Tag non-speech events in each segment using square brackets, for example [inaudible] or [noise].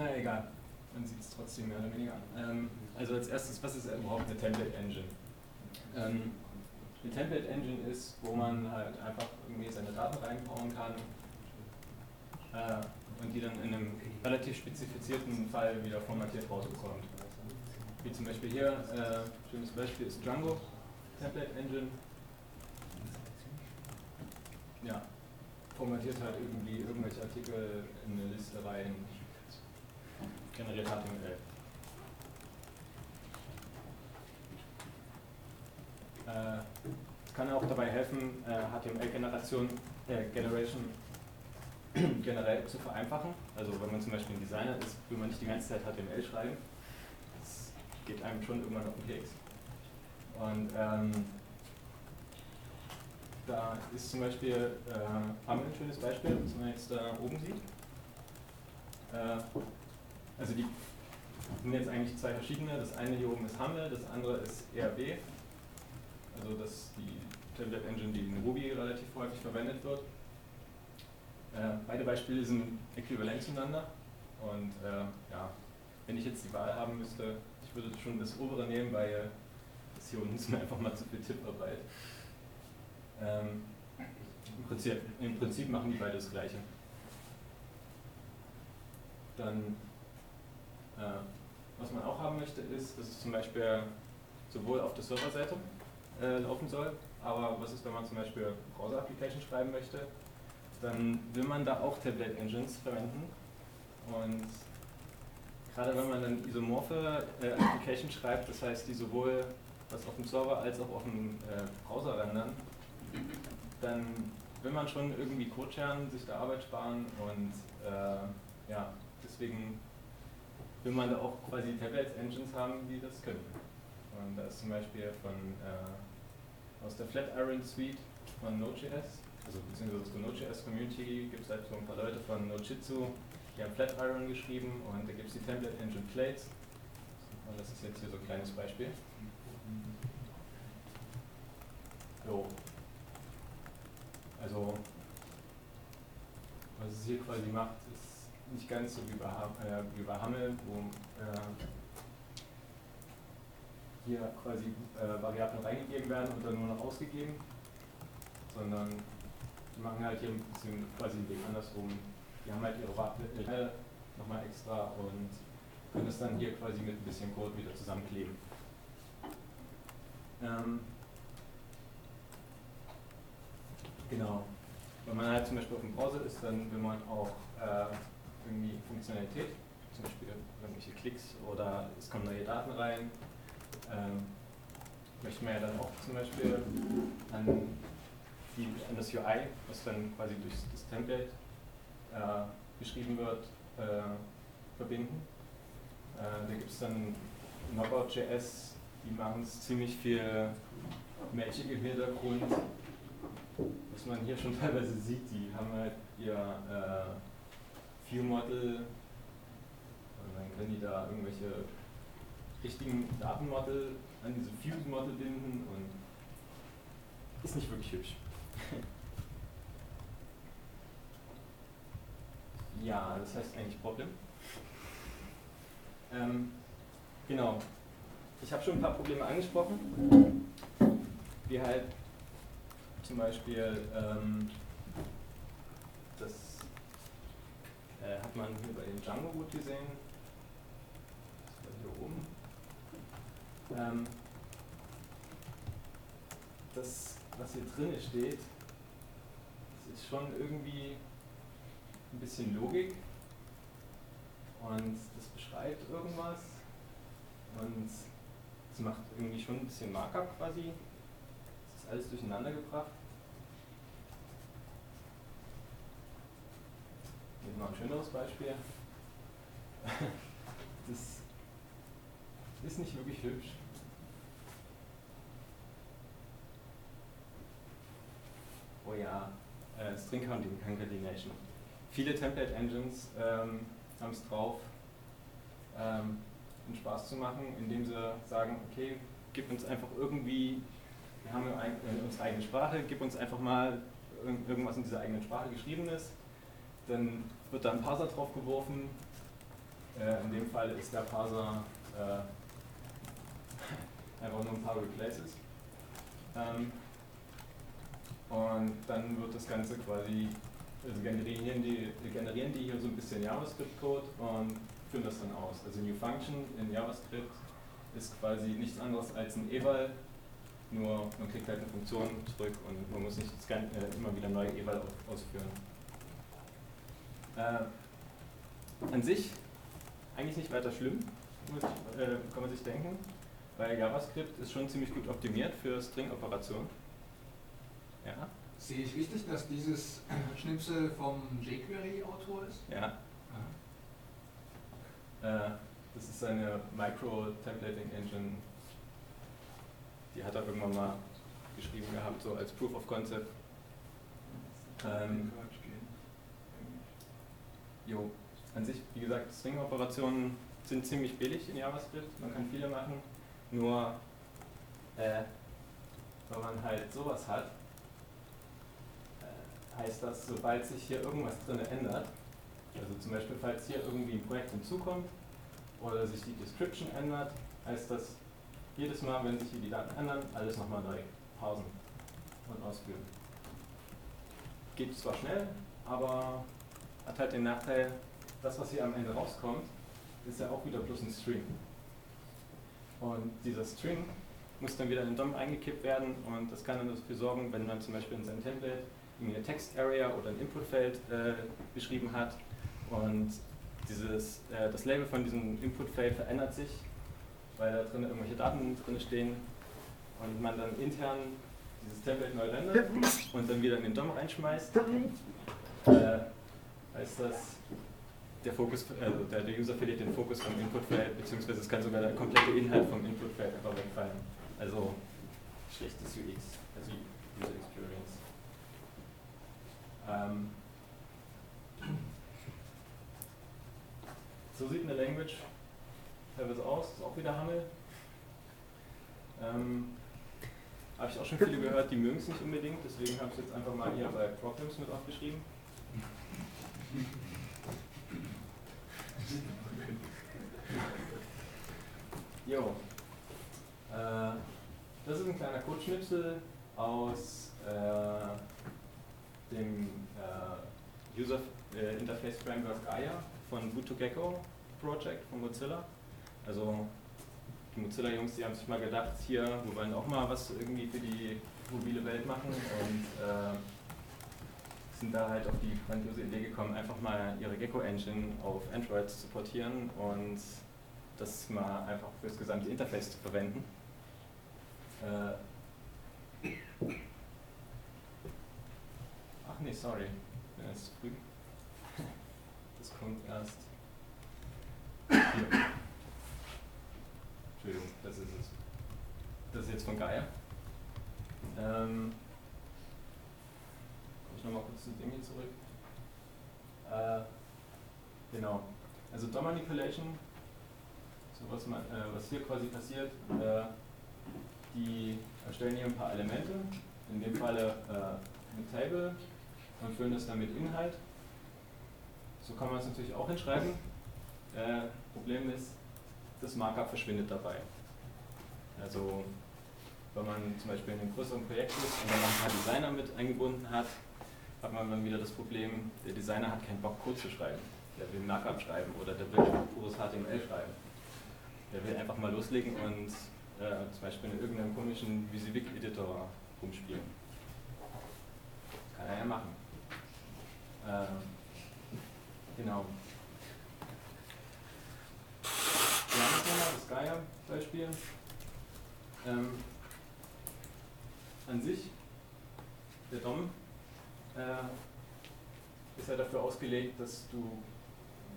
Na egal, man sieht es trotzdem mehr oder weniger. Ähm, also als erstes, was ist überhaupt eine Template Engine? Ähm, eine Template Engine ist, wo man halt einfach irgendwie seine Daten reinbauen kann äh, und die dann in einem relativ spezifizierten Fall wieder formatiert rausbekommt. Wie zum Beispiel hier, äh, schönes Beispiel ist Django Template Engine. Ja, formatiert halt irgendwie irgendwelche Artikel in eine Liste rein, generiert HTML. Äh, kann auch dabei helfen, äh, HTML-Generation, äh, Generation [clears throat] generell zu vereinfachen. Also wenn man zum Beispiel ein Designer ist, will man nicht die ganze Zeit HTML schreiben. Das geht einem schon irgendwann auf den Keks. Und ähm, da ist zum Beispiel, äh, haben wir ein schönes Beispiel, was man jetzt da oben sieht. Äh, also die sind jetzt eigentlich zwei verschiedene. Das eine hier oben ist Hamel, das andere ist ERB. Also das die Template Engine, die in Ruby relativ häufig verwendet wird. Äh, beide Beispiele sind äquivalent zueinander. Und äh, ja, wenn ich jetzt die Wahl haben müsste, ich würde schon das obere nehmen, weil das hier unten ist mir einfach mal zu viel Tipparbeit. Ähm, im, Prinzip, Im Prinzip machen die beide das gleiche. Dann, was man auch haben möchte, ist, dass es zum Beispiel sowohl auf der Serverseite äh, laufen soll, aber was ist, wenn man zum Beispiel Browser-Application schreiben möchte, dann will man da auch Tablet Engines verwenden. Und gerade wenn man dann isomorphe äh, Application schreibt, das heißt, die sowohl was auf dem Server als auch auf dem äh, Browser rendern, dann will man schon irgendwie Code scheren, sich da Arbeit sparen und äh, ja, deswegen will man da auch quasi Tablet Engines haben, die das können. Und da ist zum Beispiel von äh, aus der Flatiron Suite von Node.js also beziehungsweise zur Node.js Community gibt es halt so ein paar Leute von Nodejitsu, die haben Flatiron geschrieben und da gibt es die Template Engine Plates. Und das ist jetzt hier so ein kleines Beispiel. So. Also, was es hier quasi macht, nicht ganz so wie bei, äh, wie bei Hammel, wo äh, hier quasi äh, Variablen reingegeben werden und dann nur noch ausgegeben, sondern die machen halt hier ein bisschen quasi den Weg andersrum. Die haben halt ihre Warte nochmal extra und können das dann hier quasi mit ein bisschen Code wieder zusammenkleben. Ähm, genau. Wenn man halt zum Beispiel auf dem Browser ist, dann will man auch äh, irgendwie Funktionalität, zum Beispiel irgendwelche Klicks oder es kommen neue Daten rein. Ähm, möchte man ja dann auch zum Beispiel an die, an das UI, was dann quasi durch das Template äh, geschrieben wird, äh, verbinden. Äh, da gibt es dann Knockout.js, die machen es ziemlich viel Magic im Hintergrund. Was man hier schon [laughs] teilweise sieht, die haben halt ihr äh, View-Model, und dann können die da irgendwelche richtigen Datenmodel an diese Fuse-Model binden und ist nicht wirklich hübsch. [laughs] ja, das heißt eigentlich Problem. Ähm, genau. Ich habe schon ein paar Probleme angesprochen, wie halt zum Beispiel ähm, das äh, hat man hier bei den Django gut gesehen. Das war hier oben. Ähm, das, was hier drin steht, ist schon irgendwie ein bisschen Logik und das beschreibt irgendwas und es macht irgendwie schon ein bisschen Markup quasi. Es ist alles durcheinander gebracht. Wir mal ein schöneres Beispiel. [laughs] Das ist nicht wirklich hübsch. Oh ja, äh, String Concatenation. Viele Template Engines ähm, haben es drauf, ähm, einen Spaß zu machen, indem sie sagen, okay, gib uns einfach irgendwie, wir haben äh, unsere eigene Sprache, gib uns einfach mal irgendwas in dieser eigenen Sprache geschrieben ist. Dann wird da ein Parser drauf geworfen Äh, in dem Fall ist der Parser äh, [laughs] einfach nur ein paar Replaces. Ähm, und dann wird das Ganze quasi, also generieren die, generieren die hier so ein bisschen JavaScript-Code und führen das dann aus. Also New Function in JavaScript ist quasi nichts anderes als ein eval, nur man kriegt halt eine Funktion zurück und man muss nicht äh, immer wieder neue eval ausführen. Äh, an sich eigentlich nicht weiter schlimm, äh, kann man sich denken, weil JavaScript ist schon ziemlich gut optimiert für String-Operationen. Ja. Sehe ich richtig, dass dieses [clears throat] Schnipsel vom jQuery-Autor ist? Ja. Äh, das ist eine Micro-Templating Engine. Die hat er irgendwann mal geschrieben gehabt, so als Proof of Concept. Ähm, jo, an sich, wie gesagt, String-Operationen sind ziemlich billig in JavaScript. Man kann viele machen. Nur, äh, wenn man halt sowas hat, heißt das, sobald sich hier irgendwas drin ändert, also zum Beispiel falls hier irgendwie ein Projekt hinzukommt oder sich die Description ändert, heißt das jedes Mal, wenn sich hier die Daten ändern, alles nochmal neu pausen und ausführen. Geht zwar schnell, aber hat halt den Nachteil, das, was hier am Ende rauskommt, ist ja auch wieder bloß ein String. Und dieser String muss dann wieder in den DOM eingekippt werden und das kann dann dafür sorgen, wenn man zum Beispiel in seinem Template eine Text-Area oder ein Inputfeld äh, beschrieben hat. Und dieses, äh, das Label von diesem Inputfeld verändert sich, weil da drin irgendwelche Daten drin stehen und man dann intern dieses Template neu rendert und dann wieder in den DOM reinschmeißt. Äh, heißt das, der, Fokus, also der, User verliert den Fokus vom Inputfeld, beziehungsweise es kann sogar der komplette Inhalt vom Inputfeld einfach wegfallen. Also schlechtes UX, also User Experience. Ähm, so sieht eine Language teilweise aus, ist auch wieder Hammel. Ähm, habe ich auch schon viele gehört, die mögen es nicht unbedingt, deswegen habe ich es jetzt einfach mal hier bei Problems mit aufgeschrieben. Jo. Äh, das ist ein kleiner Codeschnipsel aus äh, dem äh, User äh, Interface Framework Gaia von Boot2Gecko Project von Mozilla. Also die Mozilla-Jungs, die haben sich mal gedacht, hier, wir wollen auch mal was irgendwie für die mobile Welt machen und äh, sind da halt auf die grandiose Idee gekommen, einfach mal ihre Gecko-Engine auf Android zu portieren und das mal einfach für das gesamte Interface zu verwenden. Äh, Ach nee, sorry. Bin jetzt zu früh. Das kommt erst. Hier. Entschuldigung, das ist es. Das ist jetzt von Gaia. Ähm, ich nochmal kurz zu hier zurück. Äh, genau. Also DOM Manipulation, so was, man, äh, was hier quasi passiert, äh, die erstellen hier ein paar Elemente, in dem Falle äh, ein Table und füllen das dann mit Inhalt. So kann man es natürlich auch hinschreiben. Äh, Problem ist, das Markup verschwindet dabei. Also wenn man zum Beispiel in einem größeren Projekt ist und dann noch ein paar Designer mit eingebunden hat, hat man dann wieder das Problem, der Designer hat keinen Bock Code zu schreiben. Der will Markup schreiben oder der will pures HTML schreiben. Der will einfach mal loslegen und äh, zum Beispiel in irgendeinem komischen VisiVic-Editor rumspielen. Kann er ja machen. Äh, genau. Das Gaia-Beispiel. Ähm, an sich, der DOM äh, ist ja dafür ausgelegt, dass du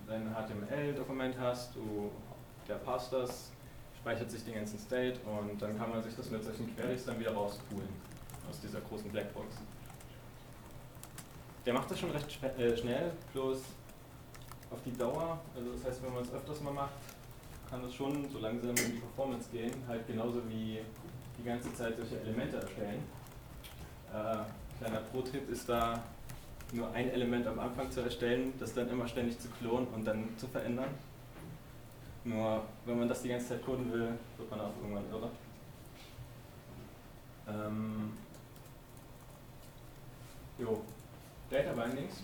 dein HTML-Dokument hast, du, der passt das, speichert sich den ganzen State und dann kann man sich das mit solchen Queries dann wieder rauspulen aus dieser großen Blackbox der macht das schon recht äh, schnell, bloß auf die Dauer, also das heißt, wenn man es öfters mal macht, kann das schon so langsam in die Performance gehen, halt genauso wie die ganze Zeit solche Elemente erstellen. Äh, kleiner Pro-Tipp ist da, nur ein Element am Anfang zu erstellen, das dann immer ständig zu klonen und dann zu verändern. Nur wenn man das die ganze Zeit coden will, wird man auch irgendwann irre. Ähm, jo, Data Bindings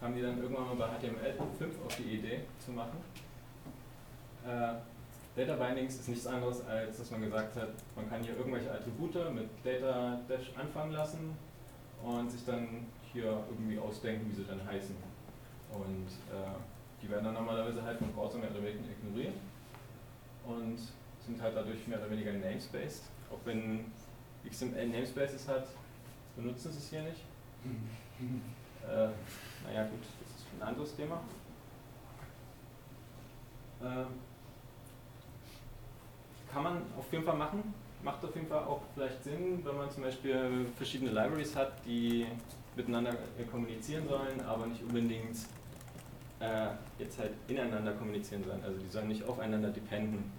kamen die dann irgendwann mal bei HTML5 auf die Idee zu machen. Äh, Data Bindings ist nichts anderes, als dass man gesagt hat, man kann hier irgendwelche Attribute mit Data Dash anfangen lassen und sich dann hier irgendwie ausdenken, wie sie dann heißen. Und äh, die werden dann normalerweise halt vom Browser mehr oder weniger ignoriert und sind halt dadurch mehr oder weniger namespaced. Auch wenn XML Namespaces hat, benutzen sie es hier nicht. [laughs] äh, naja gut, das ist ein anderes Thema. Äh, kann man auf jeden Fall machen. Macht auf jeden Fall auch vielleicht Sinn, wenn man zum Beispiel verschiedene Libraries hat, die miteinander kommunizieren sollen, aber nicht unbedingt äh, jetzt halt ineinander kommunizieren sollen. Also die sollen nicht aufeinander dependen.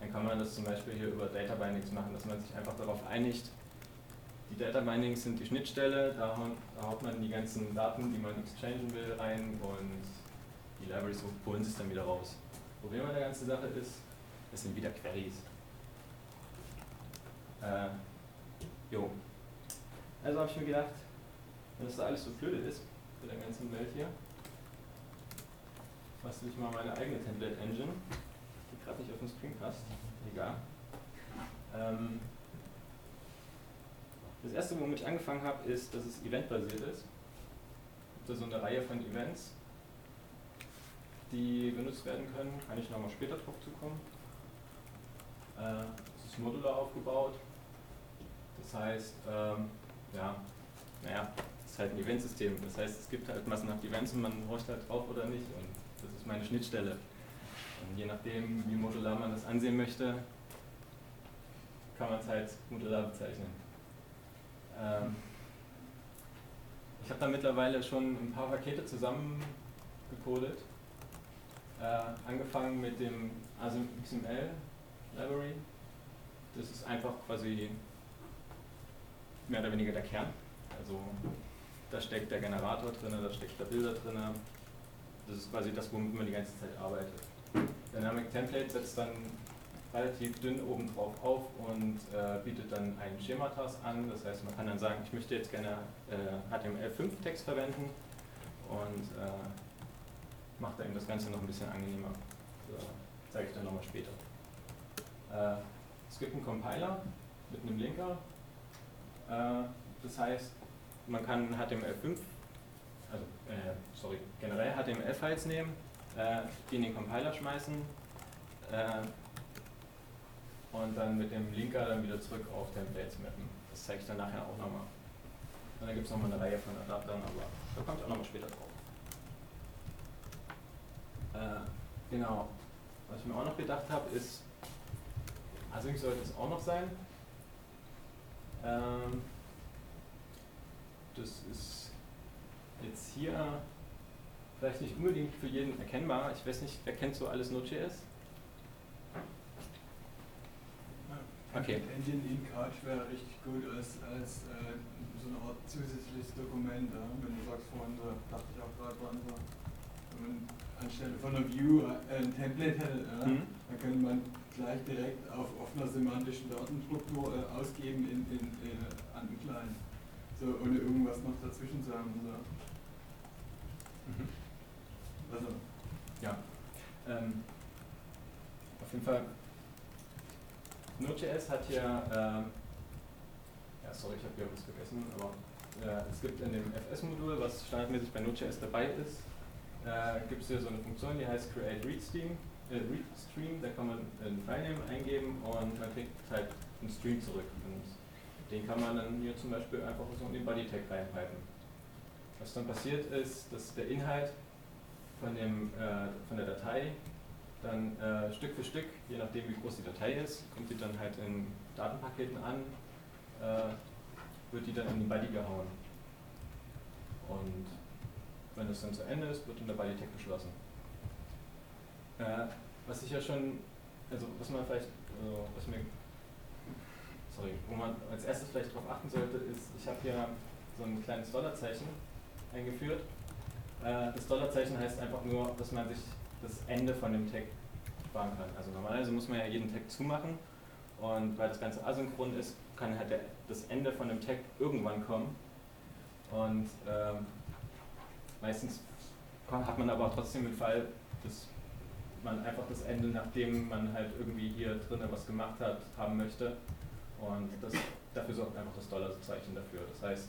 Dann kann man das zum Beispiel hier über Data Bindings machen, dass man sich einfach darauf einigt, die Data Bindings sind die Schnittstelle, da, da haut man die ganzen Daten, die man exchangen will, rein und die Libraries holen sich dann wieder raus. Problem an der ganzen Sache ist, es sind wieder Queries. Äh, jo. Also habe ich mir gedacht, wenn das da alles so blöde ist, mit der ganzen Welt hier, bastel ich mal meine eigene Template Engine, die gerade nicht auf den Screen passt. Egal. Ähm, das erste, womit ich angefangen habe, ist, dass es eventbasiert ist. Das ist so eine Reihe von Events, die benutzt werden können. Kann ich nochmal später drauf zukommen. Äh, es ist modular aufgebaut. Das heißt, ähm, ja, naja, es ist halt ein Eventsystem. Das heißt, es gibt halt massenhaft Events und man horcht halt drauf oder nicht. Und das ist meine Schnittstelle. Und je nachdem, wie modular man das ansehen möchte, kann man es halt modular bezeichnen. Ähm, ich habe da mittlerweile schon ein paar Pakete zusammengecodet. Äh, angefangen mit dem ASM XML Library. Das ist einfach quasi mehr oder weniger der Kern. Also da steckt der Generator drin, da steckt der Bilder drin, das ist quasi das, womit man die ganze Zeit arbeitet. Dynamic Template setzt dann relativ dünn oben drauf auf und äh, bietet dann einen Schematas an. Das heißt, man kann dann sagen, ich möchte jetzt gerne äh, HTML5-Text verwenden und äh, macht dann das Ganze noch ein bisschen angenehmer. So, zeige ich dann nochmal später. Äh, es gibt einen Compiler mit einem Linker. Äh, das heißt, man kann HTML5 also äh, sorry, generell HTML-Files nehmen, äh, die in den Compiler schmeißen äh, und dann mit dem Linker dann wieder zurück auf Templates mappen. Das zeige ich dann nachher auch nochmal. Und dann gibt es nochmal eine Reihe von Adaptern, aber da kommt auch nochmal später drauf. Äh, genau. Was ich mir auch noch gedacht habe, ist, Async sollte es auch noch sein. Ähm, das ist jetzt hier vielleicht nicht unbedingt für jeden erkennbar. Ich weiß nicht, wer kennt so alles Node.js? Okay. Engine in Couch wäre richtig gut als, als äh, so eine Art zusätzliches Dokument. Ja? Wenn du sagst, vorhin, da dachte ich auch gerade dran, so, wenn man anstelle von einer View äh, ein Template hätte, ja? mhm. dann könnte man gleich direkt auf offener semantischen Datenstruktur äh, ausgeben in, in, in, an den Client. So, ohne irgendwas noch dazwischen zu haben. So. Mhm. Also, ja. Ähm, auf jeden Fall, Node.js hat hier, ähm, ja, sorry, ich habe hier was vergessen, aber äh, es gibt in dem FS-Modul, was standardmäßig bei Node.js dabei ist, äh, gibt es hier so eine Funktion, die heißt Create Read Äh, Read Stream, da kann man einen Filename eingeben und man kriegt halt einen Stream zurück. Und den kann man dann hier zum Beispiel einfach so in den Body Tag reinpipen. Was dann passiert ist, dass der Inhalt von, dem, äh, von der Datei dann äh, Stück für Stück, je nachdem wie groß die Datei ist, kommt die dann halt in Datenpaketen an, äh, wird die dann in den Body gehauen. Und wenn das dann zu Ende ist, wird dann der Body Tag geschlossen. Was ich ja schon, also was man vielleicht, also was mir, sorry, wo man als erstes vielleicht darauf achten sollte, ist, ich habe hier so ein kleines Dollarzeichen eingeführt. Äh, das Dollarzeichen heißt einfach nur, dass man sich das Ende von dem Tag sparen kann. Also normalerweise muss man ja jeden Tag zumachen und weil das Ganze asynchron ist, kann halt das Ende von dem Tag irgendwann kommen. Und ähm, meistens hat man aber trotzdem den Fall, dass man einfach das Ende, nachdem man halt irgendwie hier drinnen was gemacht hat, haben möchte. Und das, dafür sorgt einfach das Dollarzeichen dafür. Das heißt,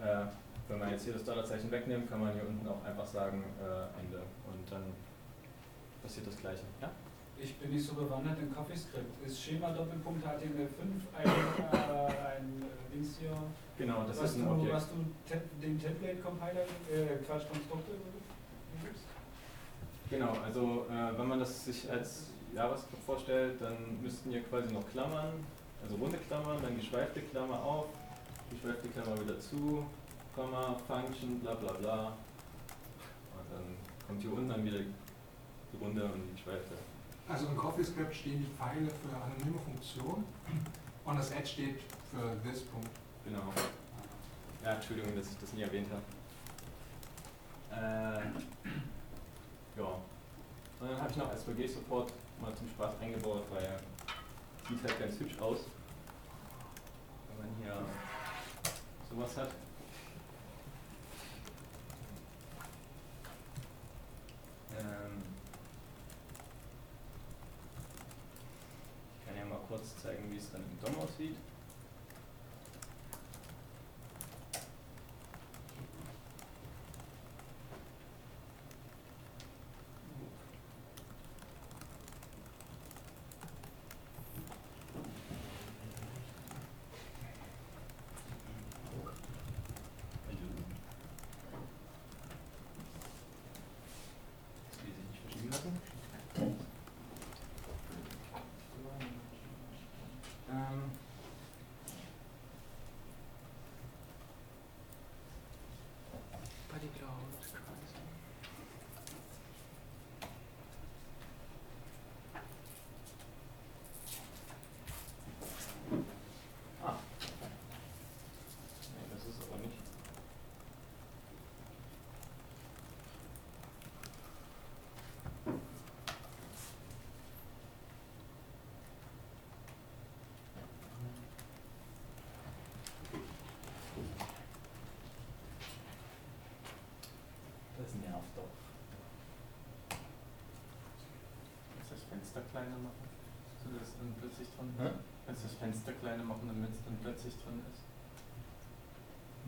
äh, wenn man jetzt hier das Dollarzeichen wegnimmt, kann man hier unten auch einfach sagen äh, Ende. Und dann passiert das Gleiche. Ja? Ich bin nicht so bewandert im CoffeeScript. Ist Schema Doppelpunkt HTML5 ein, äh, ein Dings hier? Genau, das ist ein du, Objekt. Was du den Template-Compiler, äh, Quatsch, Konstrukte gibst? Genau, also äh, wenn man das sich als JavaScript vorstellt, dann müssten hier quasi noch Klammern, also runde Klammern, dann geschweifte Klammer auf, geschweifte Klammer wieder zu, Komma, Function, bla bla bla. Und dann kommt hier unten dann wieder die runde und die geschweifte. Also im CoffeeScript stehen die Pfeile für anonyme Funktionen und das Add steht für this Punkt. Genau. Ja, Entschuldigung, dass ich das nie erwähnt habe. Äh, ja. Und dann habe ich noch SVG-Support mal zum Spaß eingebaut, weil sieht halt ganz hübsch aus. Wenn man hier sowas hat. Ähm ich kann ja mal kurz zeigen, wie es dann im DOM aussieht. Das will ich nicht verschieben lassen. Ähm, Ah. Nee, das ist aber nicht. Das nervt doch. Kannst du das Fenster kleiner machen? So dass es dann plötzlich drin ist? Kannst du das Fenster kleiner machen, damit es dann plötzlich drin ist?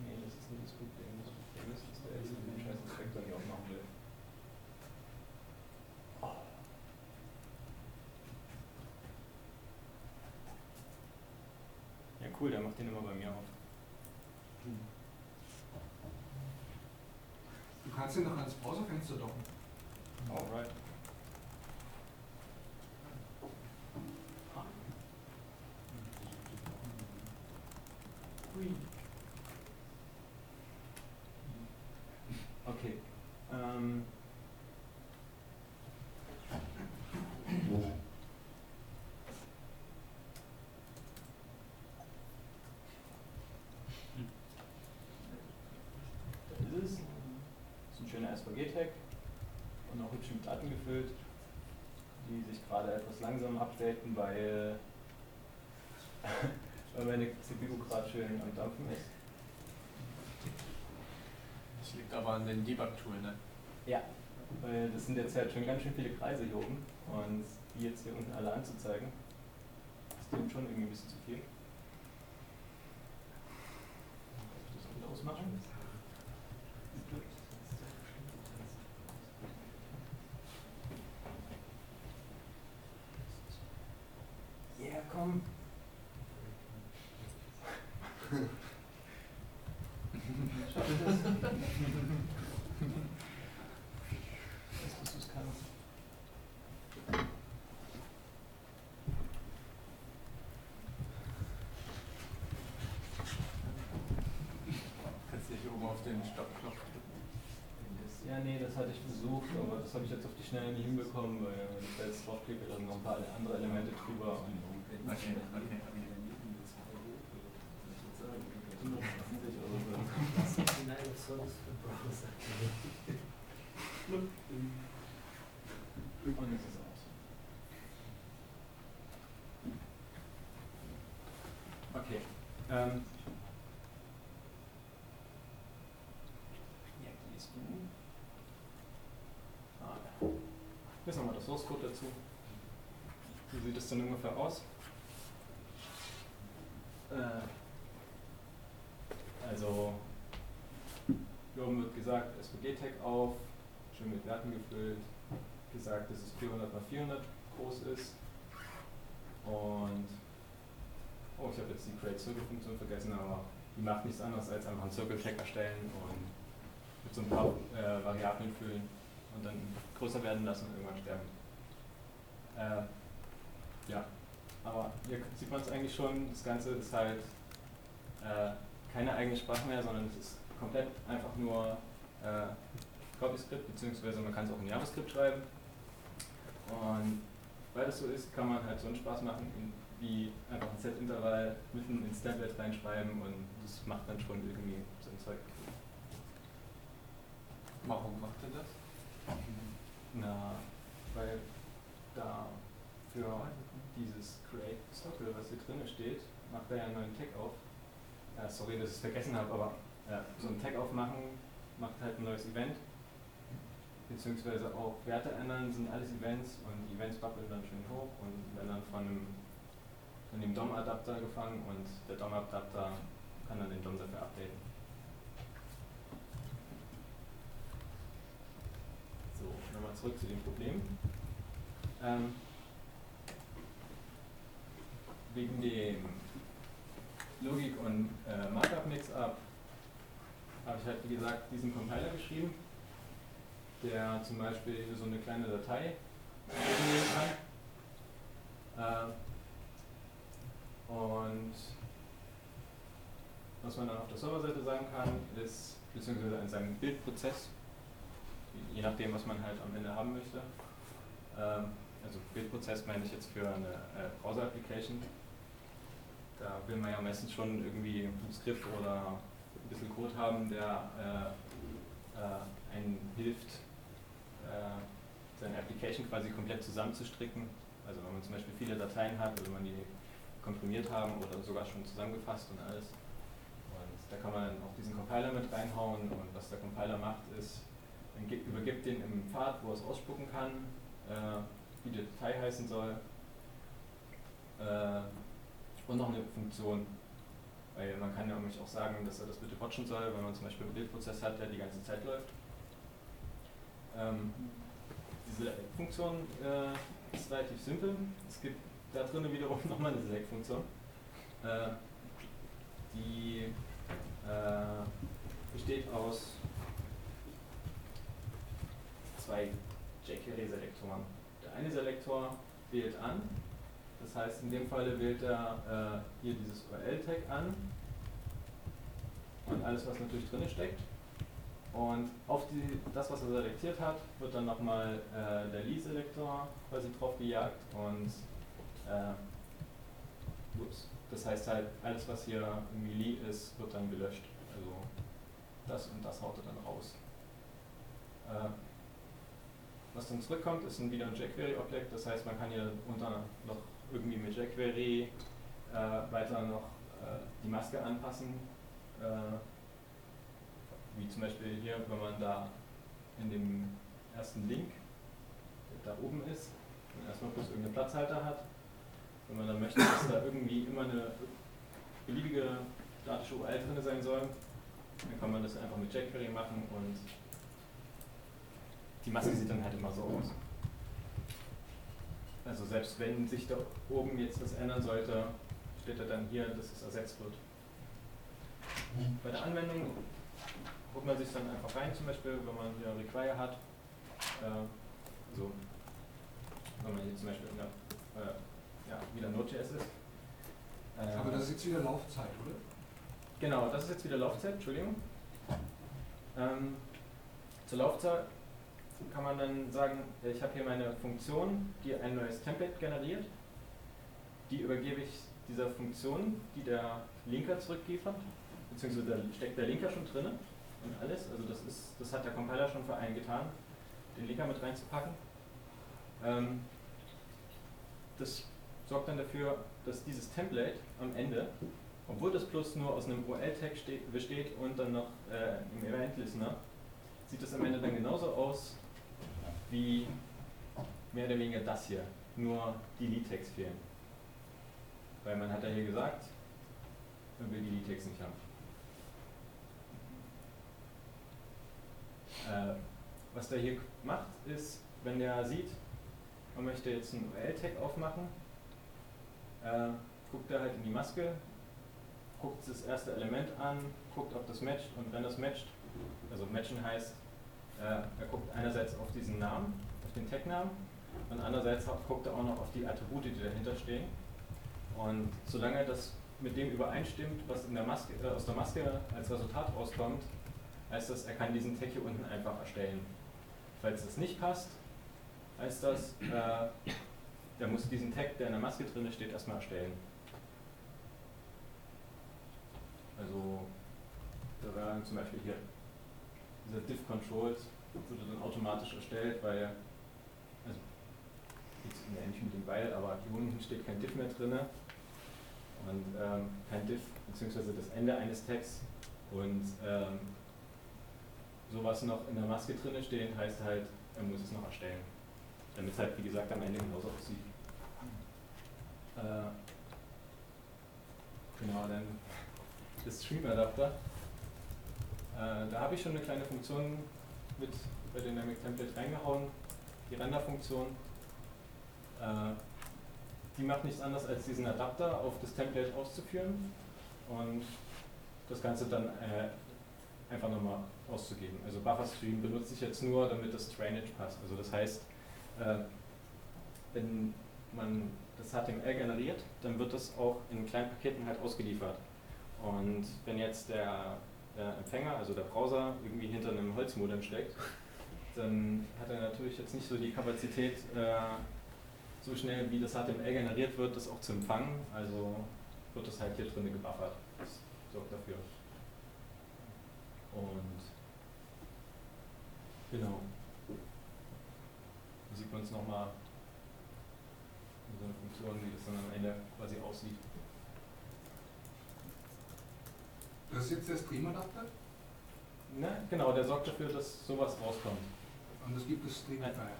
Nee, das ist nicht das Problem. Das Problem ist, dass der jetzt den scheiß Inspektor nicht aufmachen will. Ja cool, der macht den immer bei mir auf. Du kannst ihn noch ans Browserfenster docken. Alright. Okay. Ähm. Da ist es. Das ist ein schöner SVG-Tag und auch hübsch mit Daten gefüllt, die sich gerade etwas langsam updaten, weil, [laughs] weil meine CPU gerade schön am Dampfen ist. Das liegt aber an den Debug-Tool, ne? Ja, weil das sind jetzt halt schon ganz schön viele Kreise hier oben und die jetzt hier unten alle anzuzeigen, ist dem schon irgendwie ein bisschen zu viel. den Stoppknopf drücken. Ja, nee, das hatte ich versucht, aber das habe ich jetzt auf die Schnelle nicht hinbekommen, weil wenn ich da jetzt draufklicke, dann noch ein paar andere Elemente drüber. Und okay, okay. [laughs] Und es aus. Okay. Ähm, Source Code dazu. Wie sieht es denn ungefähr aus? Äh, also, hier oben wird gesagt, SVG-Tag auf, schön mit Werten gefüllt, gesagt, dass es 400 x 400 groß ist. Und, oh, ich habe jetzt die Create Circle Funktion vergessen, aber die macht nichts anderes als einfach einen Circle Tag erstellen und mit so ein paar äh, Variablen füllen und dann größer werden lassen und irgendwann sterben. Äh, ja, aber hier sieht man es eigentlich schon, das Ganze ist halt äh, keine eigene Sprache mehr, sondern es ist komplett einfach nur äh, CopyScript, beziehungsweise man kann es auch in JavaScript schreiben. Und weil das so ist, kann man halt so einen Spaß machen, wie einfach ein Set-Intervall mitten ins Tablet reinschreiben und das macht dann schon irgendwie so ein Zeug. Warum macht er das? Na, weil da für dieses Create Circle, was hier drin steht, macht er ja einen neuen Tag auf. Ja, sorry, dass ich es vergessen habe, aber ja, so ein Tag aufmachen macht halt ein neues Event. Beziehungsweise auch Werte ändern sind alles Events und Events babbeln dann schön hoch und werden dann von, einem, von dem DOM-Adapter gefangen und der DOM-Adapter kann dann den DOM dafür updaten. So, nochmal zurück zu dem Problem. Ähm, wegen dem Logik- und äh, Markup-Mix-Up habe ich halt, wie gesagt, diesen Compiler geschrieben, der zum Beispiel so eine kleine Datei nehmen kann. Äh, und was man dann auf der Serverseite sagen kann, ist, beziehungsweise in seinem Bildprozess, je nachdem, was man halt am Ende haben möchte. Ähm, also Bildprozess meine ich jetzt für eine äh, Browser-Application. Da will man ja meistens schon irgendwie ein Skript oder ein bisschen Code haben, der äh, äh, einen hilft, äh, seine Application quasi komplett zusammenzustricken. Also wenn man zum Beispiel viele Dateien hat, will man die komprimiert haben oder sogar schon zusammengefasst und alles. Und da kann man dann auch diesen Compiler mit reinhauen und was der Compiler macht ist, übergibt den im Pfad, wo es ausspucken kann, äh, wie die Datei heißen soll äh, und noch eine Funktion. Weil man kann ja auch sagen, dass er das bitte watchen soll, wenn man zum Beispiel einen Bildprozess hat, der die ganze Zeit läuft. Ähm, diese Funktion äh, ist relativ simpel. Es gibt da drinnen wiederum [laughs] nochmal eine Select-Funktion. Äh, die äh, besteht aus zwei jQuery-Selektoren. Der eine Selektor wählt an, das heißt in dem Fall wählt er äh, hier dieses URL-Tag an und alles, was natürlich drin steckt. Und auf die, das, was er selektiert hat, wird dann nochmal äh, der Lee-Selektor quasi drauf gejagt und äh, ups, das heißt halt, alles was hier irgendwie Lee ist, wird dann gelöscht. Also das und das haut er dann raus. Äh, was dann zurückkommt, ist wieder ein jQuery-Objekt, das heißt man kann hier unter noch irgendwie mit jQuery äh, weiter noch äh, die Maske anpassen äh, wie zum Beispiel hier, wenn man da in dem ersten Link, da oben ist, und erstmal bloß irgendeinen Platzhalter hat. Wenn man dann möchte, dass da irgendwie immer eine beliebige statische URL drin sein soll, dann kann man das einfach mit jQuery machen und die Maske sieht dann halt immer so aus. Also selbst wenn sich da oben jetzt was ändern sollte, steht da dann hier, dass es ersetzt wird. Bei der Anwendung holt man sich dann einfach rein, zum Beispiel, wenn man hier Require hat. Äh, also, wenn man hier zum Beispiel der, äh, ja, wieder Node.js ist. Äh, Aber das ist jetzt wieder Laufzeit, oder? Genau, das ist jetzt wieder Laufzeit, Entschuldigung. Ähm, zur Laufzeit kann man dann sagen, ich habe hier meine Funktion, die ein neues Template generiert. Die übergebe ich dieser Funktion, die der Linker zurückliefert, beziehungsweise da steckt der Linker schon drin und alles. Also das ist, das hat der Compiler schon für einen getan, den Linker mit reinzupacken. Ähm, das sorgt dann dafür, dass dieses Template am Ende obwohl das Plus nur aus einem URL-Tag besteht und dann noch äh, im Event-Listener, sieht das am Ende dann genauso aus wie mehr oder weniger das hier, nur die Lead-Tags fehlen. Weil man hat ja hier gesagt, man will die Lead-Tags nicht haben. Äh, was der hier macht, ist, wenn der sieht, man möchte jetzt einen URL-Tag aufmachen, äh, guckt er halt in die Maske, guckt das erste Element an, guckt, ob das matcht und wenn das matcht, also matchen heißt, er guckt einerseits auf diesen Namen, auf den Tag-Namen und andererseits guckt er auch noch auf die Attribute, die dahinter stehen. Und solange das mit dem übereinstimmt, was der Maske, äh, aus der Maske als Resultat rauskommt, heißt das, er kann diesen Tag hier unten einfach erstellen. Falls das nicht passt, heißt das, äh, der muss diesen Tag, der in der Maske drin steht, erstmal erstellen. Also, da wäre zum Beispiel hier dieser diff controls wurde dann automatisch erstellt, weil, also, jetzt ähnlich mit dem Weil, aber hier unten steht kein diff mehr drin und ähm, kein diff, beziehungsweise das Ende eines Tags und ähm, sowas noch in der Maske drin stehen, heißt halt, er muss es noch erstellen. Damit es halt, wie gesagt, am Ende genauso aussieht. Äh, genau, dann [laughs] das Stream Adapter. Äh, da habe ich schon eine kleine Funktion mit bei Dynamic Template reingehauen, die Render-Funktion. Äh, die macht nichts anderes als diesen Adapter auf das Template auszuführen und das Ganze dann äh, einfach nochmal auszugeben. Also Bufferstream benutze ich jetzt nur, damit das Drainage passt. Also das heißt, äh, wenn man das HTML generiert, dann wird das auch in kleinen Paketen halt ausgeliefert. Und wenn jetzt der, der Empfänger, also der Browser, irgendwie hinter einem Holzmodem steckt, dann hat er natürlich jetzt nicht so die Kapazität, äh, so schnell wie das HTML generiert wird, das auch zu empfangen. Also wird das halt hier drin gebuffert. Das sorgt dafür. Und genau. Da sieht man es nochmal in so einer Funktion, wie das dann am Ende quasi aussieht. Das ist jetzt der Stream-Adapter? Ne, genau, der sorgt dafür, dass sowas rauskommt. Und es gibt das Streamifier.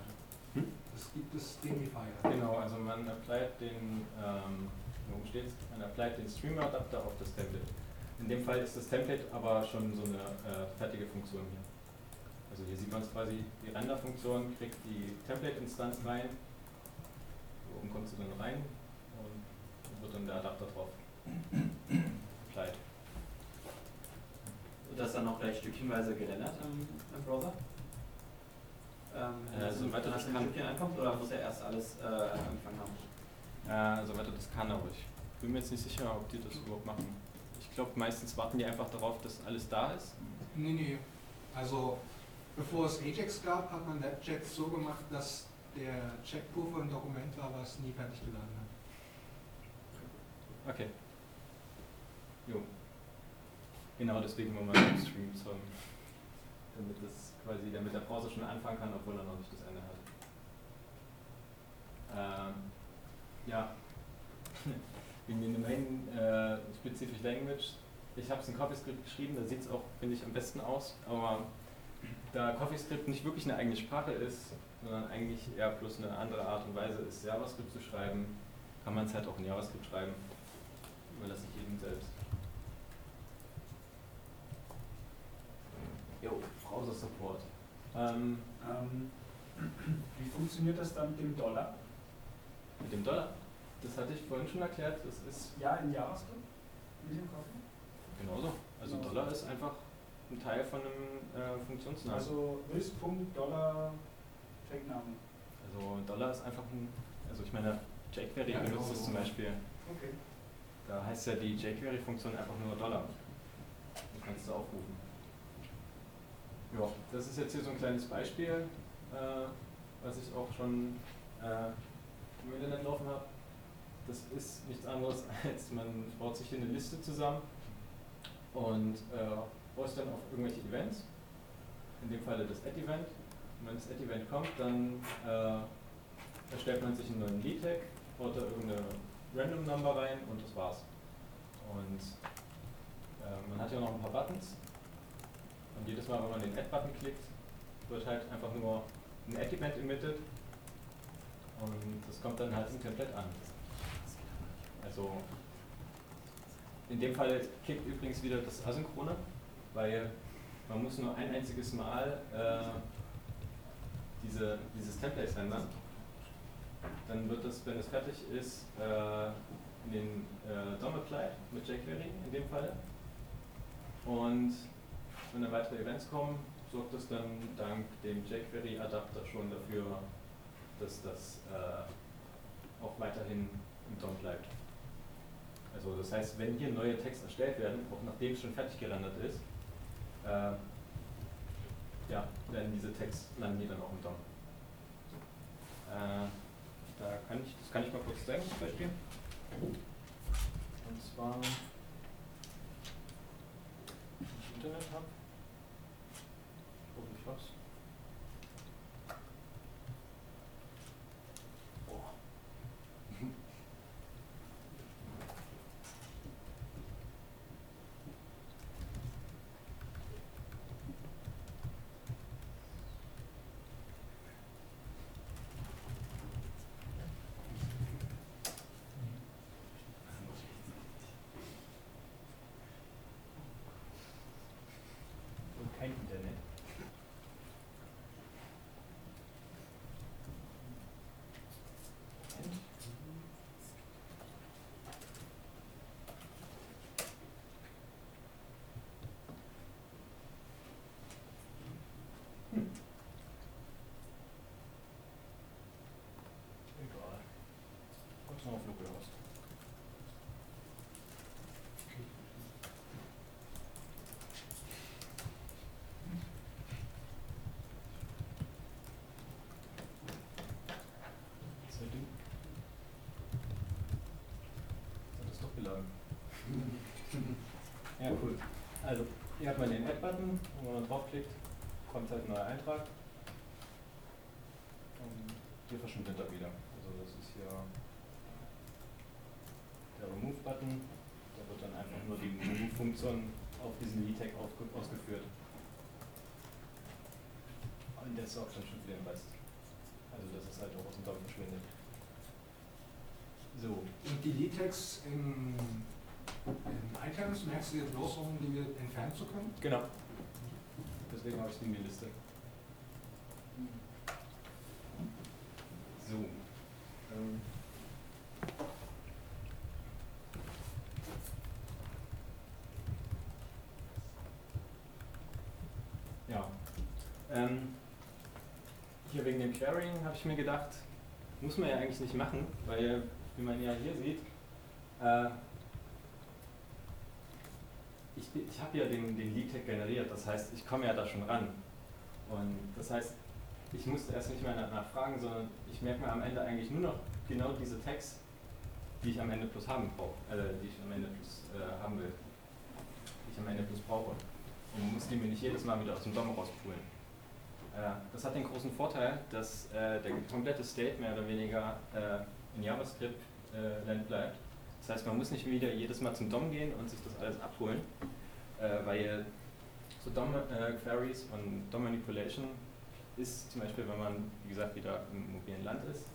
Hm? Es gibt das Streamifier. Genau, also man applied den, ähm, wo steht's? Man applied den Streamer-Adapter auf das Template. In dem Fall ist das Template aber schon so eine äh, fertige Funktion hier. Also hier sieht man es quasi, die Render-Funktion kriegt die Template-Instanz rein. Hier oben kommt sie dann rein und wird dann der Adapter drauf applied. Wird das dann auch gleich stückchenweise gerendert im, im Browser? Ähm, wenn Äh, das soweit er das ein kann. Stückchen ankommt oder muss er erst alles äh, am Anfang haben? Äh, soweit er das kann, aber ich bin mir jetzt nicht sicher, ob die das überhaupt machen. Ich glaube, meistens warten die einfach darauf, dass alles da ist. Nee, nee. Also, bevor es Ajax gab, hat man WebJets so gemacht, dass der Checkpuffer ein Dokument war, was nie fertig geladen hat. Okay. Jo. Genau deswegen wollen wir Streams haben. Damit das quasi, damit der Browser schon anfangen kann, obwohl er noch nicht das Ende hat. Ähm, ja. Wegen den Domain äh, Specific Language. Ich habe es in CoffeeScript geschrieben, da sieht es auch, finde ich, am besten aus. Aber da CoffeeScript nicht wirklich eine eigene Sprache ist, sondern eigentlich eher bloß eine andere Art und Weise ist, JavaScript zu schreiben, kann man es halt auch in JavaScript schreiben. Überlasse ich jedem selbst. Jo, Browser Support. Ähm, Ähm, [clears throat] wie funktioniert das dann mit dem Dollar? mit dem Dollar. Das hatte ich vorhin schon erklärt, das ist Ja, in JavaScript? Mit dem Coffee? genauso. Also Genauso. Dollar ist einfach ein Teil von einem äh, Funktionsnamen. Also Höchstpunkt Dollar Tagnamen. Also Dollar ist einfach ein, also ich meine, jQuery Ja, benutzt genau es so. zum Beispiel. Okay. Da heißt ja die jQuery-Funktion einfach nur Dollar. Die kannst du aufrufen. Ja, das ist jetzt hier so ein kleines Beispiel, äh, was ich auch schon äh, im Internet laufen habe. Das ist nichts anderes [laughs] als man baut sich hier eine Liste zusammen und äh, baut dann auf irgendwelche Events. In dem Falle das Add-Event. Und wenn das Add-Event kommt, dann äh, erstellt man sich einen neuen Lead-Tag, baut da irgendeine Random Number rein und das war's. Und äh, man hat ja noch ein paar Buttons. Und jedes Mal, wenn man den Add-Button klickt, wird halt einfach nur ein Add-Event emitted. Und das kommt dann halt im Template an. Also in dem Fall kickt übrigens wieder das Asynchrone, weil man muss nur ein einziges Mal äh, diese, dieses Template ändern. Dann wird das, wenn es fertig ist, äh, in den äh, DOM applied mit jQuery in dem Fall. Und wenn dann weitere Events kommen, sorgt das dann dank dem jQuery-Adapter schon dafür, dass das äh, auch weiterhin im DOM bleibt. Also das heißt, wenn hier neue Text erstellt werden, auch nachdem es schon fertig gerendert ist, äh, ja, werden diese Text landen die dann auch im DOM. Äh, da kann ich, das kann ich mal kurz zeigen, das Beispiel. Und zwar, wenn ich Internet habe, ich hoffe, ich hab's. Boah. Und kein Internet. Moment. Hm. Egal. Hat das doch geladen. ja, cool. Also, hier hat man den Add-Button und wenn man draufklickt, kommt halt ein neuer Eintrag. Und hier verschwindet er wieder. Also das ist hier der Remove-Button. Da wird dann einfach nur die Remove-Funktion auf diesen LeTag ausgeführt. Und der sorgt dann schon für den Rest. Also dass es halt auch aus dem DOM verschwindet. So, Und die Litex in, in Items, merkst du dir bloß, um die wir entfernen zu können? genau. Deswegen habe ich die in die Liste. So. Ähm. Ja. Ähm. Hier Querying habe ich mir gedacht, muss man ja eigentlich nicht machen, weil, wie man ja hier sieht, äh, ich, ich habe ja den, den Lead-Tag generiert, das heißt, ich komme ja da schon ran. Und das heißt, ich musste erst nicht mehr danach fragen, sondern ich merke mir am Ende eigentlich nur noch genau diese Tags, die ich am Ende plus haben brauche, äh, die ich am Ende plus äh, haben will, die ich am Ende plus brauche. Und muss die mir nicht jedes Mal wieder aus dem DOM rauspulen. Äh, das hat den großen Vorteil, dass äh, der komplette State mehr oder weniger äh, in JavaScript äh, bleibt. Das heißt, man muss nicht wieder jedes Mal zum DOM gehen und sich das alles abholen, äh, weil so DOM-Queries und DOM-Manipulation ist zum Beispiel, wenn man, wie gesagt, wieder im mobilen Land ist,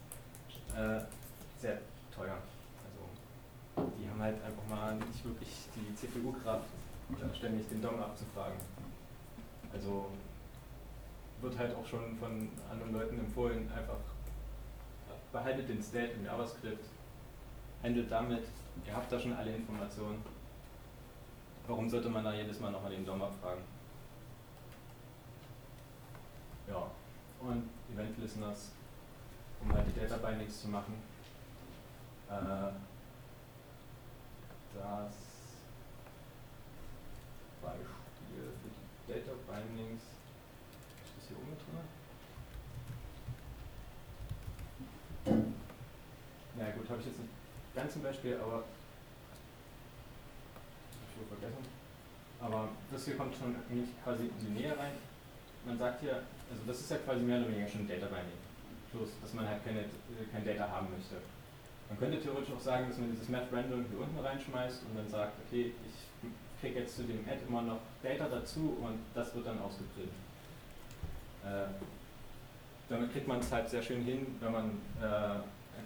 sehr teuer. Also die haben halt einfach mal nicht wirklich die CPU-Kraft, ständig den DOM abzufragen. Also wird halt auch schon von anderen Leuten empfohlen, einfach behaltet den State im JavaScript, handelt damit, ihr habt da schon alle Informationen. Warum sollte man da jedes Mal nochmal den DOM abfragen? Ja, und Event Listeners, um halt die Data Bindings zu machen. Äh, das Beispiel für die Data Bindings ist das hier oben drin. Ja gut, habe ich jetzt nicht ganz im Beispiel, aber hab ich wohl vergessen. Aber das hier kommt schon eigentlich quasi in die Nähe rein. Man sagt hier, also das ist ja quasi mehr oder weniger schon Data Binding. Bloß, dass man halt keine, kein Data haben möchte. Man könnte theoretisch auch sagen, dass man dieses Map Random hier unten reinschmeißt und dann sagt, okay, ich kriege jetzt zu dem Add immer noch Data dazu und das wird dann ausgeprintet. Äh, damit kriegt man es halt sehr schön hin, wenn man äh,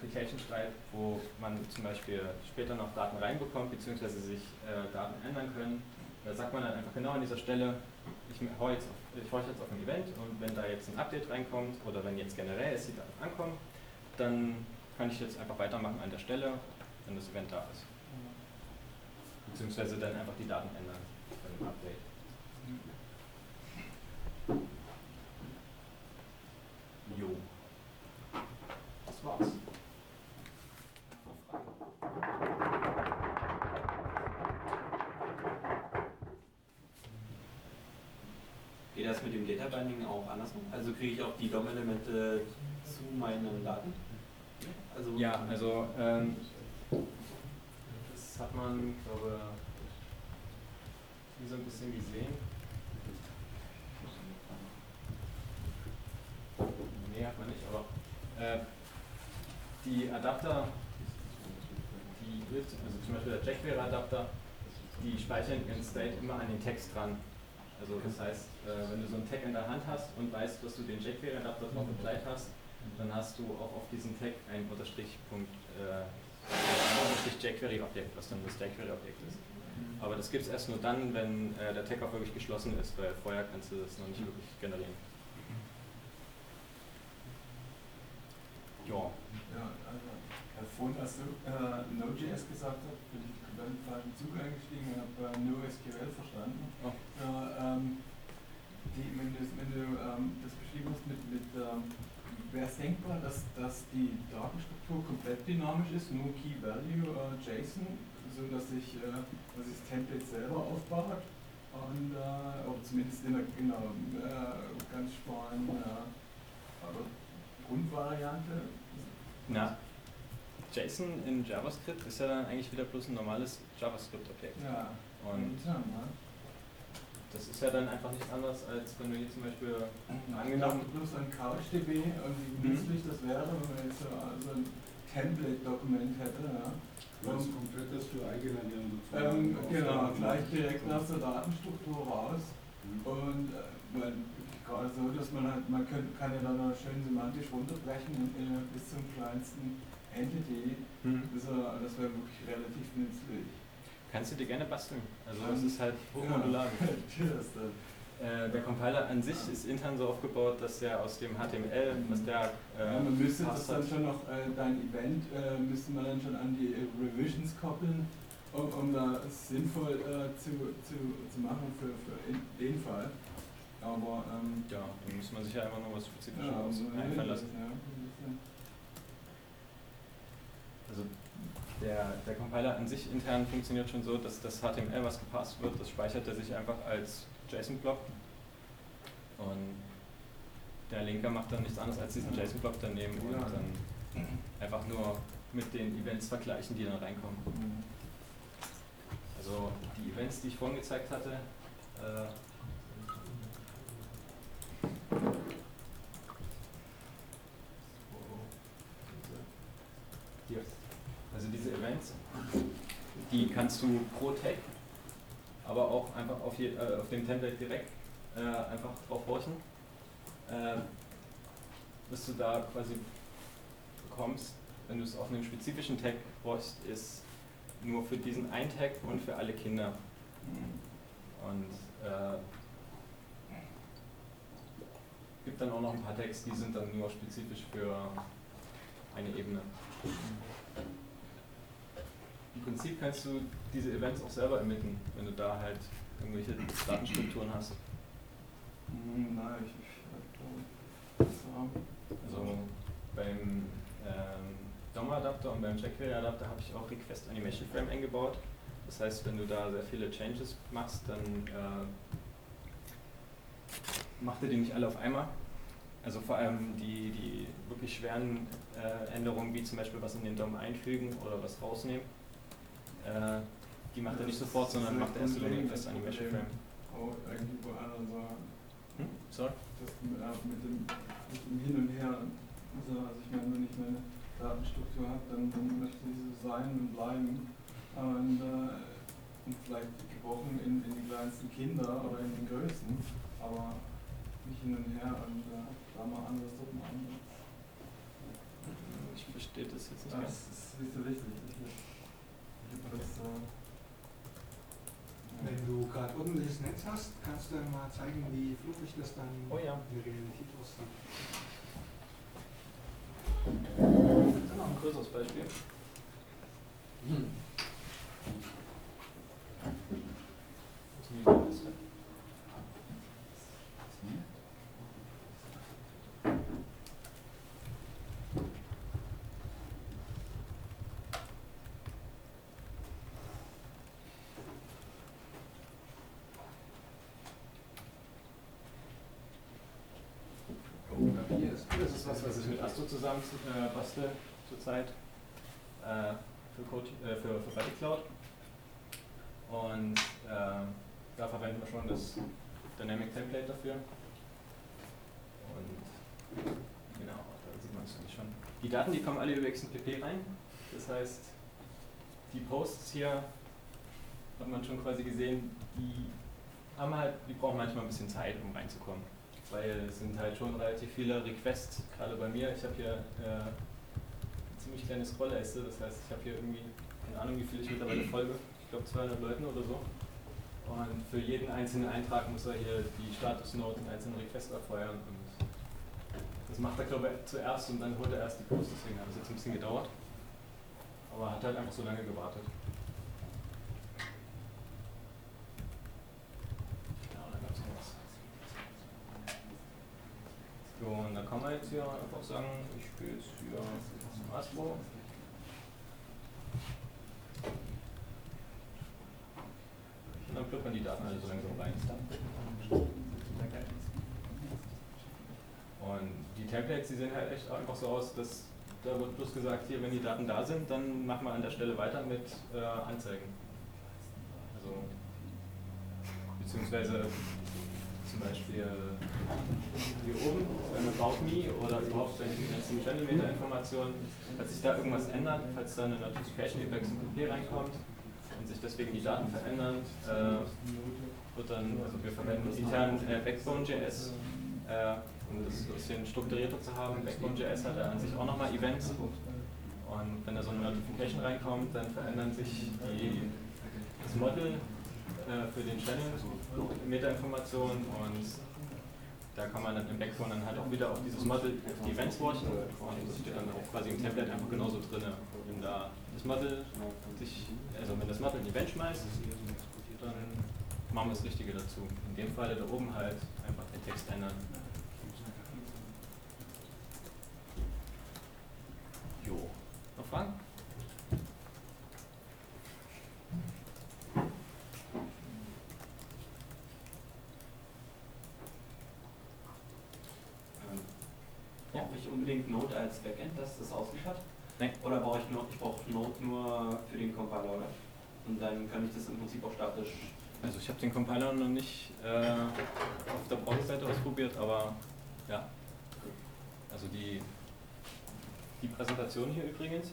Application schreibt, wo man zum Beispiel später noch Daten reinbekommt, beziehungsweise sich äh, Daten ändern können. Da sagt man dann einfach genau an dieser Stelle, ich horche jetzt, jetzt auf ein Event und wenn da jetzt ein Update reinkommt oder wenn jetzt generell es die Daten ankommen, dann kann ich jetzt einfach weitermachen an der Stelle, wenn das Event da ist. Beziehungsweise dann einfach die Daten ändern bei dem Update. Jo. Das war's. Geht das mit dem Data Binding auch andersrum? Also kriege ich auch die DOM-Elemente zu meinen Daten? Also Ja, also ähm, das hat man, glaube ich, so ein bisschen gesehen. Nee, hat man nicht, aber äh, die Adapter, die, also zum Beispiel der jQuery-Adapter, die speichern ihren State immer an den Text dran. Also das heißt, äh, wenn du so einen Tag in der Hand hast und weißt, dass du den jQuery-Adapter drauf applied hast, dann hast du auch auf diesen Tag einen Unterstrichpunkt, äh, ein Unterstrich jQuery-Objekt, was dann das jQuery-Objekt ist. Aber das gibt es erst nur dann, wenn äh, der Tag auch wirklich geschlossen ist, weil vorher kannst du das noch nicht wirklich generieren. Ja. Ja, also, Herr Fund, als du äh, Node.js gesagt hast, bin ich komplett im falschen Zug eingestiegen und habe äh, NoSQL verstanden. Oh. Ja, die, wenn du, wenn du ähm, das beschrieben hast mit, mit ähm, wäre es denkbar, dass, dass die Datenstruktur komplett dynamisch ist, nur Key Value äh, JSON, so dass ich, äh, dass ich das Template selber aufbaue und äh, oder zumindest in der, in der äh, ganz sparen äh, Grundvariante. Na, JSON in JavaScript ist ja dann eigentlich wieder bloß ein normales JavaScript-Objekt. Ja, Und ne? Das ist ja dann einfach nichts anderes, als wenn du hier zum Beispiel angenommen. dachte bloß an CouchDB und wie Mhm. nützlich das wäre, wenn man jetzt so, ein Template-Dokument hätte. Ja. Hast Und, komplett das für ähm, sozusagen. genau, aufgenommen. gleich direkt aus der Datenstruktur raus. Mhm. Und äh, weil gerade so, dass man halt, man kann, kann ja dann noch schön semantisch runterbrechen in, in, bis zum kleinsten Entity. Hm. Das, wär- das wäre wirklich relativ nützlich. Kannst du dir gerne basteln. Also es ist halt hochmodular. Cheers, [laughs] dann. Äh, der Compiler an sich ist intern so aufgebaut, dass er aus dem HTML, was der Ja, äh, man müsste das dann schon noch, äh, dein Event äh, müsste man dann schon an die Revisions koppeln, um, um da sinnvoll äh, zu, zu, zu machen für, für den Fall. Aber ähm, ja, da muss man sich ja einfach noch was Spezifisches ja, einfallen lassen. Ja. Also der, der Compiler an sich intern funktioniert schon so, dass das HTML, was gepasst wird, das speichert er sich einfach als JSON-Block. Und der Linker macht dann nichts anderes als diesen JSON-Block daneben und dann einfach nur mit den Events vergleichen, die dann reinkommen. Mhm. Also die Events, die ich vorhin gezeigt hatte, äh, hier. Also diese Events, die kannst du pro Tag, aber auch einfach auf, je, äh, auf dem Template direkt äh, einfach drauf horchen. Äh, was du da quasi bekommst, wenn du es auf einem spezifischen Tag horchst, ist nur für diesen einen Tag und für alle Kinder. Und äh, gibt dann auch noch ein paar Tags, die sind dann nur spezifisch für eine Ebene. Im Prinzip kannst du diese Events auch selber emitten, wenn du da halt irgendwelche Datenstrukturen hast. Mhm, Nein, ich, ich so. Also beim ähm, DOM-Adapter und beim jQuery-Adapter habe ich auch Request Animation Frame eingebaut. Das heißt, wenn du da sehr viele Changes machst, dann äh, macht er die nicht alle auf einmal. Also vor allem die, die wirklich schweren äh, Änderungen, wie zum Beispiel was in den DOM einfügen oder was rausnehmen, äh, die macht er nicht sofort, sondern macht er erst über den Request Animation Frame. Oh, irgendwie wo einer so, Hm? Sorry? das mit, äh, mit, dem, mit dem Hin und Her, also, also ich meine, wenn ich meine Datenstruktur hat, dann, dann möchte sie so sein und bleiben. Und, äh, und vielleicht gebrochen in, in die kleinsten Kinder oder in den größten, aber nicht hin und her und äh, da mal andere Suppen an. Ich verstehe das jetzt nicht Das ganz. ist nicht so wichtig. Ich, ich, das, äh, Wenn du gerade ordentliches Netz hast, kannst du ja mal zeigen, wie fluffig das dann Oh ja. in der Realität aussieht. Dann noch ein größeres Beispiel. Wo ist denn die Liste? Hier ist Das ist was, was ich mit Astro zusammen äh, bastel zurzeit äh, für, Code, äh, für, für Buddy Cloud. Und äh, da verwenden wir schon das Dynamic Template dafür. Und genau, da sieht man es eigentlich schon. Die Daten, die kommen alle über XMPP rein. Das heißt, die Posts hier hat man schon quasi gesehen, die haben halt, die brauchen manchmal ein bisschen Zeit, um reinzukommen weil es sind halt schon relativ viele Requests, gerade bei mir. Ich habe hier äh, eine ziemlich kleine Scrollleiste, das heißt, ich habe hier irgendwie, keine Ahnung, wie viel ich mittlerweile folge, ich glaube 200 Leuten oder so. Und für jeden einzelnen Eintrag muss er hier die Statusnote und einzelnen Request abfeuern. Und das macht er, glaube ich, zuerst und dann holt er erst die Post, deswegen hat es jetzt ein bisschen gedauert. Aber hat halt einfach so lange gewartet. Ja, und dann gab es noch was. So, und dann kann man jetzt hier einfach sagen, ich gehe jetzt hier zum Astro. Und dann plüppern die Daten alle so langsam rein. Und die Templates, die sehen halt echt einfach so aus, dass da wird bloß gesagt, hier, wenn die Daten da sind, dann machen wir an der Stelle weiter mit äh, Anzeigen. Also, beziehungsweise zum Beispiel hier oben, beim About Me oder überhaupt bei den ganzen Channel-Meter-Informationen, falls sich da irgendwas ändert, falls da eine Notification über XMPP reinkommt und sich deswegen die Daten verändern, äh, wird dann, also wir verwenden intern äh, Backbone.js, äh, um das ein bisschen strukturierter zu haben. Backbone.js hat ja an sich auch nochmal Events und wenn da so eine Notification reinkommt, dann verändern sich die, das Model äh, für den Channel Metainformationen und da kann man dann im Backbone dann halt auch wieder auf dieses Model, auf die Events watchen und das steht dann auch quasi im Template einfach genauso drin. Wenn da das Model sich, also wenn das Model ein Event schmeißt, dann machen wir das Richtige dazu. In dem Fall da oben halt einfach den Text ändern. Jo. Noch Fragen? Ähm, Brauche ich unbedingt Node als Backend, dass das ausliefert? Nein. Oder brauche ich, Node, ich brauche Node nur für den Compiler, oder? Und dann kann ich das im Prinzip auch statisch. Also ich habe den Compiler noch nicht äh, auf der Browserseite ausprobiert, aber ja. Also die, die Präsentation hier übrigens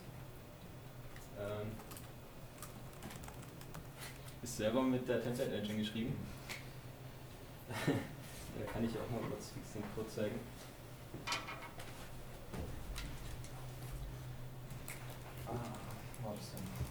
ähm, ist selber mit der Template Engine geschrieben. [laughs] da kann ich auch mal kurz den Code zeigen. Ah, wo war das denn?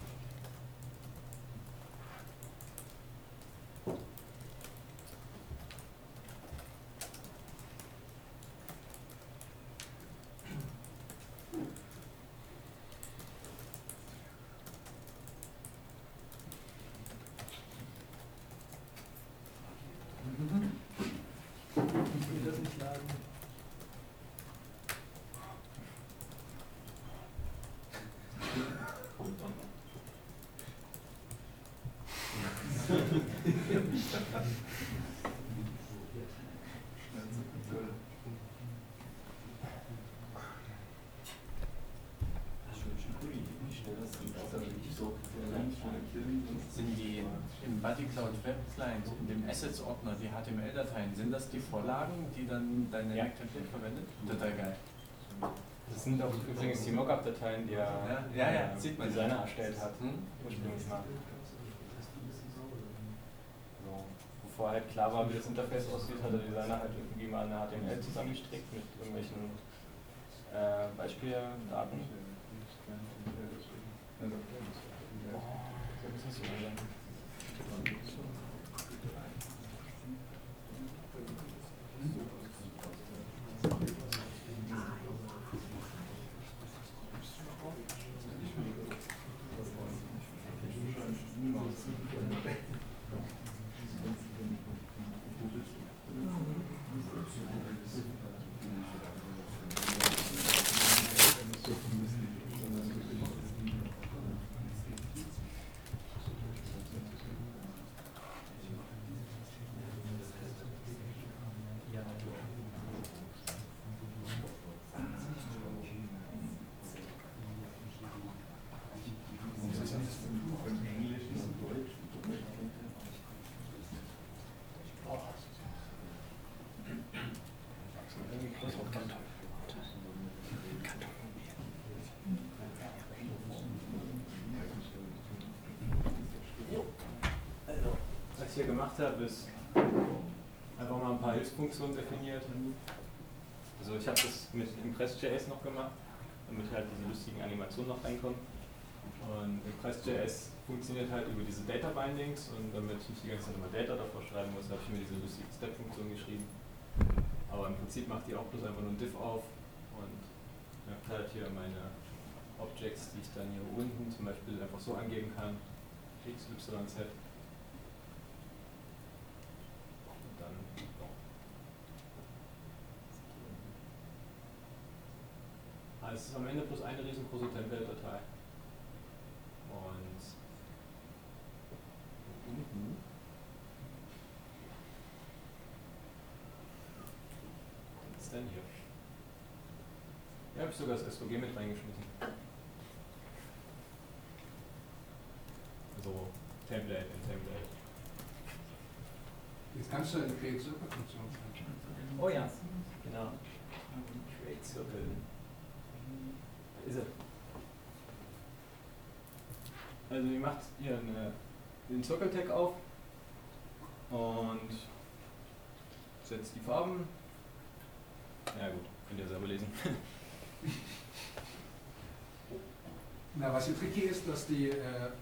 Ich will das nicht laden. Sind die im Buddy Cloud Web Client, in dem Assets Ordner, die HTML-Dateien, sind das die Vorlagen, die dann dein Ja. Template verwendet? Total geil. Das sind auch übrigens die Mockup-Dateien, die er Ja, ja, ja, sieht man. Designer erstellt hat. Hm? Ursprünglich mal. So. Bevor halt klar war, wie das Interface aussieht, hat der Designer halt irgendwie mal eine HTML zusammengestrickt mit irgendwelchen äh, Beispieldaten. Oh, so muss das mal sein. Also, was ich hier gemacht habe, ist einfach mal ein paar Hilfsfunktionen definiert. Also ich habe das mit Impress.js noch gemacht, damit halt diese lustigen Animationen noch reinkommen. Und Impress.js funktioniert halt über diese Data Bindings und damit ich nicht die ganze Zeit immer Data davor schreiben muss, habe ich mir diese lustige Step-Funktion geschrieben. Aber im Prinzip macht die auch bloß einfach nur ein Div auf und ja, halt hier meine Objects, die ich dann hier unten zum Beispiel einfach so angeben kann. X, Y, Z. Und dann Ah, es ist am Ende bloß eine riesengroße Template-Datei. Und unten was ist denn hier? Hier habe ich sogar das SVG mit reingeschmissen. So, Template in Template. Jetzt kannst du eine Create Circle Funktion. Oh ja, genau. Create Circle. Ist er. Also ihr macht hier eine, den Circle Tag auf und setzt die Farben. Ja gut, könnt ihr selber lesen. [laughs] Na, was hier tricky ist, dass die äh,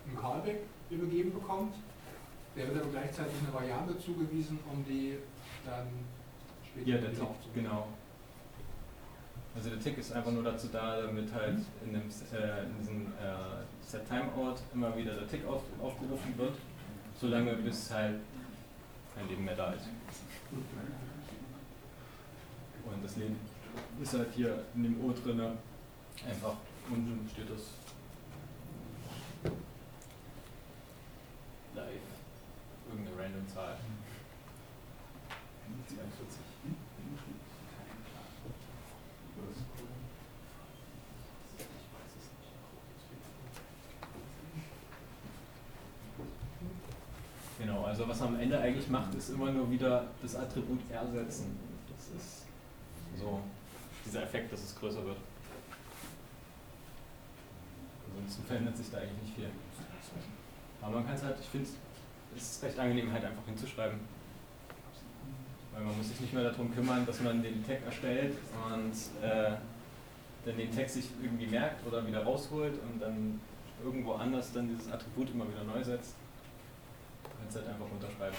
einen Callback übergeben bekommt. Der wird aber gleichzeitig eine Variable zugewiesen, um die dann später Ja, der genau. Also der Tick ist einfach nur dazu da, damit halt in, dem, äh, in diesem äh, Set Timeout immer wieder der Tick auf, aufgerufen wird, solange bis halt kein Leben mehr da ist. Und das Leben ist halt hier in dem O drinne. Einfach unten steht das live. Irgendeine random Zahl. 42. was am Ende eigentlich macht, ist immer nur wieder das Attribut ersetzen. Das ist so dieser Effekt, dass es größer wird. Ansonsten verändert sich da eigentlich nicht viel. Aber man kann es halt, ich finde es ist recht angenehm halt einfach hinzuschreiben. Weil man muss sich nicht mehr darum kümmern, dass man den Tag erstellt und äh, dann den Text sich irgendwie merkt oder wieder rausholt und dann irgendwo anders dann dieses Attribut immer wieder neu setzt. Man kann es halt einfach unterschreiben.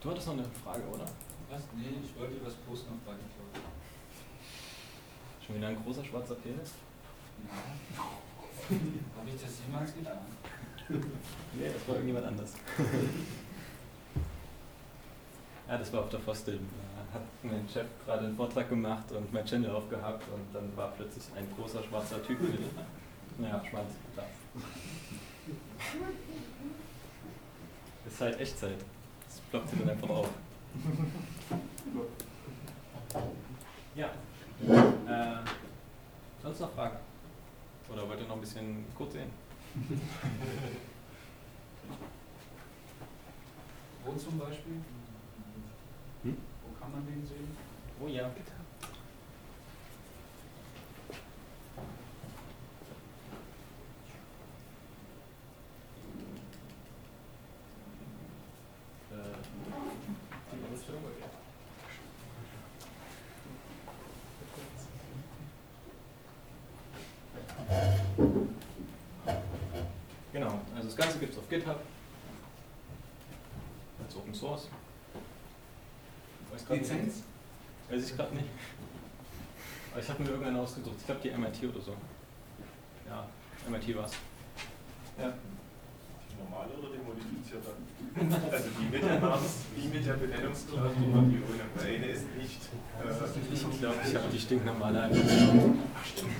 Du hattest noch eine Frage, oder? Was? Nee, ich wollte was posten auf Buttercloud. Schon wieder ein großer schwarzer Penis? Ja. Habe ich das jemals getan? Nee, das war irgendjemand anders. ja, das war auf der Fostel. Da hat mein Chef gerade einen Vortrag gemacht und mein Channel aufgehabt und dann war plötzlich ein großer schwarzer Typ mit, naja, Schwanz da. Ist halt Echtzeit. Das ploppt sich dann einfach auf. Ja. Äh, sonst noch Fragen? Oder wollt ihr noch ein bisschen kurz sehen? Wo zum Beispiel? Hm? Wo kann man den sehen? Oh ja. Ganze gibt es auf GitHub. Als Open Source. Weiß grad nicht. Lizenz? Weiß ich gerade nicht. Aber ich habe mir irgendwann ausgedruckt. Ich glaube die MIT oder so. Ja, MIT war es. Ja. Die normale oder die modifizierte? Also die mit der Namens, die mit der Benennungsklausur und die ohne. Eine ist nicht. Äh, Ich glaube, ich habe die stinknormale einfach. Ach stimmt,